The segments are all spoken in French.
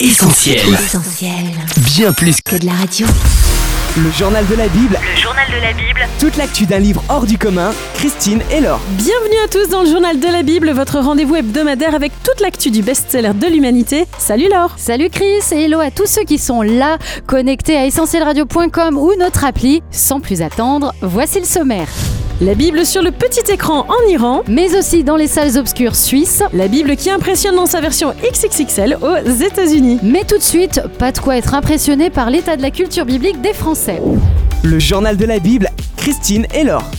Essentiel. Essentiel. Bien plus Que de la radio. Le journal de la Bible, Le journal de la Bible, toute l'actu d'un livre hors du commun, Christine et Laure. Bienvenue à tous dans le journal de la Bible, votre rendez-vous hebdomadaire avec toute l'actu du best-seller de l'humanité. Salut Laure Salut Chris et hello à tous ceux qui sont là, connectés à essentielradio.com ou notre appli. Sans plus attendre, voici le sommaire. La Bible sur le petit écran en Iran, Mais aussi dans les salles obscures suisses. la Bible qui impressionne dans sa version XXXL aux États-Unis. Mais tout de suite, pas de quoi être impressionné par l'état de la culture biblique des Français. Le journal de la Bible, Christine et Laure.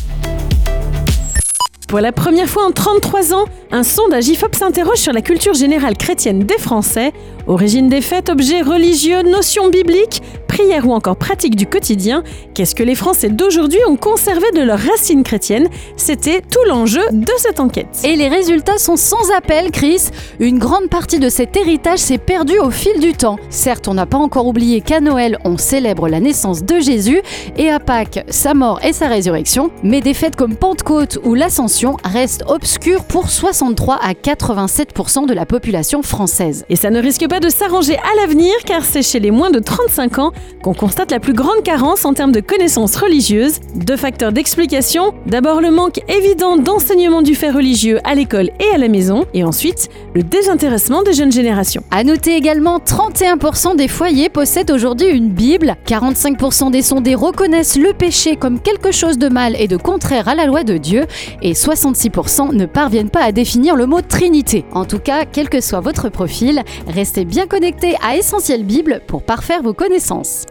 Pour la première fois en 33 ans, un sondage IFOP s'interroge sur la culture générale chrétienne des Français, origine des fêtes, objets religieux, notions bibliques, prières ou encore pratiques du quotidien. Qu'est-ce que les Français d'aujourd'hui ont conservé de leurs racines chrétiennes? C'était tout l'enjeu de cette enquête. Et les résultats sont sans appel, Chris. Une grande partie de cet héritage s'est perdue au fil du temps. Certes, on n'a pas encore oublié qu'à Noël, on célèbre la naissance de Jésus et à Pâques, sa mort et sa résurrection. Mais des fêtes comme Pentecôte ou l'Ascension restent obscures pour 63 à 87% de la population française. Et ça ne risque pas de s'arranger à l'avenir car c'est chez les moins de 35 ans qu'on constate la plus grande carence en termes de connaissances religieuses. Deux facteurs d'explication. D'abord le manque évident d'enseignement du fait religieux à l'école et à la maison. Et ensuite, le désintéressement des jeunes générations. À noter également, 31% des foyers possèdent aujourd'hui une Bible, 45% des sondés reconnaissent le péché comme quelque chose de mal et de contraire à la loi de Dieu, et 66% ne parviennent pas à définir le mot Trinité. En tout cas, quel que soit votre profil, restez bien connectés à Essentiel Bible pour parfaire vos connaissances.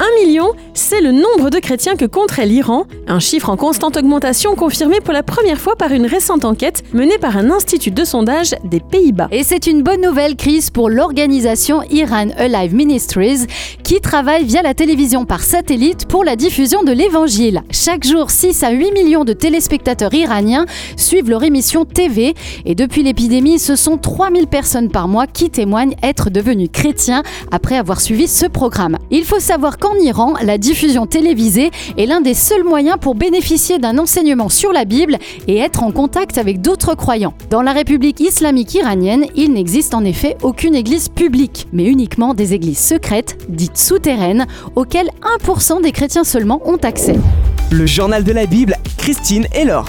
Un million, c'est le nombre de chrétiens que compterait l'Iran, un chiffre en constante augmentation confirmé pour la première fois par une récente enquête menée par un institut de sondage des Pays-Bas. Et c'est une bonne nouvelle, Chris, pour l'organisation Iran Alive Ministries, qui travaille via la télévision par satellite pour la diffusion de l'évangile. Chaque jour, 6 à 8 millions de téléspectateurs iraniens suivent leur émission TV, et depuis l'épidémie, ce sont 3000 personnes par mois qui témoignent être devenus chrétiens après avoir suivi ce programme. Il faut savoir qu'en Iran, la diffusion télévisée est l'un des seuls moyens pour bénéficier d'un enseignement sur la Bible et être en contact avec d'autres croyants. Dans la République islamique iranienne, il n'existe en effet aucune église publique, mais uniquement des églises secrètes, dites souterraines, auxquelles 1% des chrétiens seulement ont accès. Le journal de la Bible, Christine et Laure.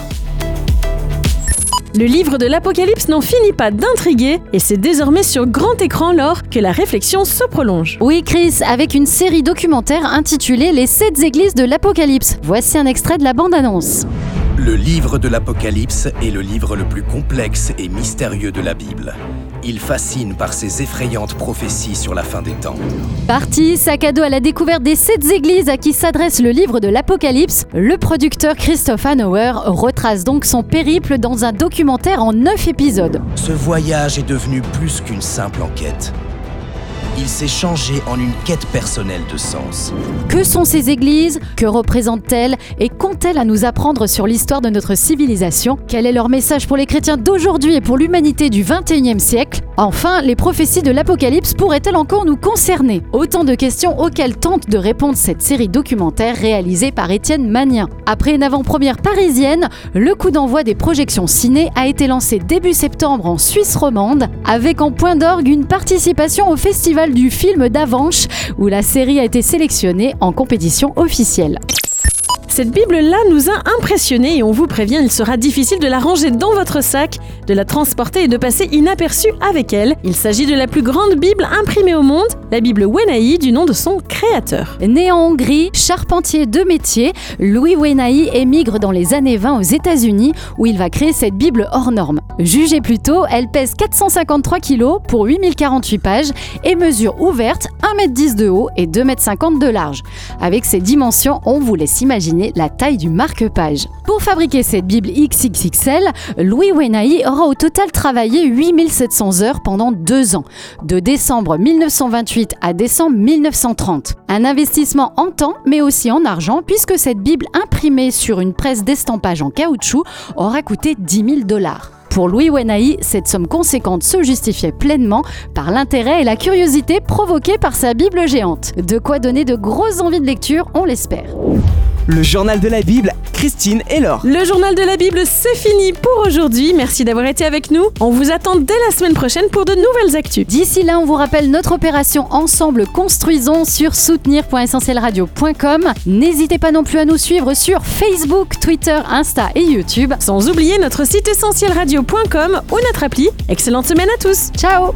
Le livre de l'Apocalypse n'en finit pas d'intriguer et c'est désormais sur grand écran lors que la réflexion se prolonge. Oui, Chris, avec une série documentaire intitulée Les sept églises de l'Apocalypse. Voici un extrait de la bande-annonce. Le livre de l'Apocalypse est le livre le plus complexe et mystérieux de la Bible. Il fascine par ses effrayantes prophéties sur la fin des temps. Parti, sac à dos à la découverte des sept églises à qui s'adresse le livre de l'Apocalypse, le producteur Christophe Hanauer retrace donc son périple dans un documentaire en neuf épisodes. Ce voyage est devenu plus qu'une simple enquête. Il s'est changé en une quête personnelle de sens. Que sont ces églises? Que représentent-elles? Et qu'ont-elles à nous apprendre sur l'histoire de notre civilisation? Quel est leur message pour les chrétiens d'aujourd'hui et pour l'humanité du 21e siècle? Enfin, les prophéties de l'Apocalypse pourraient-elles encore nous concerner? Autant de questions auxquelles tente de répondre cette série documentaire réalisée par Étienne Magnien. Après une avant-première parisienne, le coup d'envoi des projections ciné a été lancé début septembre en Suisse romande, avec en point d'orgue une participation au festival du film d'Avanche, où la série a été sélectionnée en compétition officielle. Cette Bible-là nous a impressionnés et on vous prévient, il sera difficile de la ranger dans votre sac, de la transporter et de passer inaperçue avec elle. Il s'agit de la plus grande Bible imprimée au monde, la Bible Wenahi du nom de son créateur. Né en Hongrie, charpentier de métier, Louis Wenahi émigre dans les années 20 aux États-Unis où il va créer cette Bible hors norme. Jugée plus tôt, elle pèse 453 kg pour 8048 pages et mesure ouverte 1m10 de haut et 2m50 de large. Avec ces dimensions, on vous laisse imaginer la taille du marque-page. Pour fabriquer cette Bible XXXL, Louis Wenahi aura au total travaillé 8700 heures pendant deux ans, de décembre 1928 à décembre 1930. Un investissement en temps, mais aussi en argent, puisque cette Bible imprimée sur une presse d'estampage en caoutchouc aura coûté 10 000 dollars. Pour Louis Wenahi, cette somme conséquente se justifiait pleinement par l'intérêt et la curiosité provoqués par sa Bible géante. De quoi donner de grosses envies de lecture, on l'espère. Le journal de la Bible, Christine et Laure. Le journal de la Bible, c'est fini pour aujourd'hui. Merci d'avoir été avec nous. On vous attend dès la semaine prochaine pour de nouvelles actus. D'ici là, on vous rappelle notre opération Ensemble Construisons sur soutenir.essentielradio.com. N'hésitez pas non plus à nous suivre sur Facebook, Twitter, Insta et YouTube. Sans oublier notre site essentielradio.com ou notre appli. Excellente semaine à tous. Ciao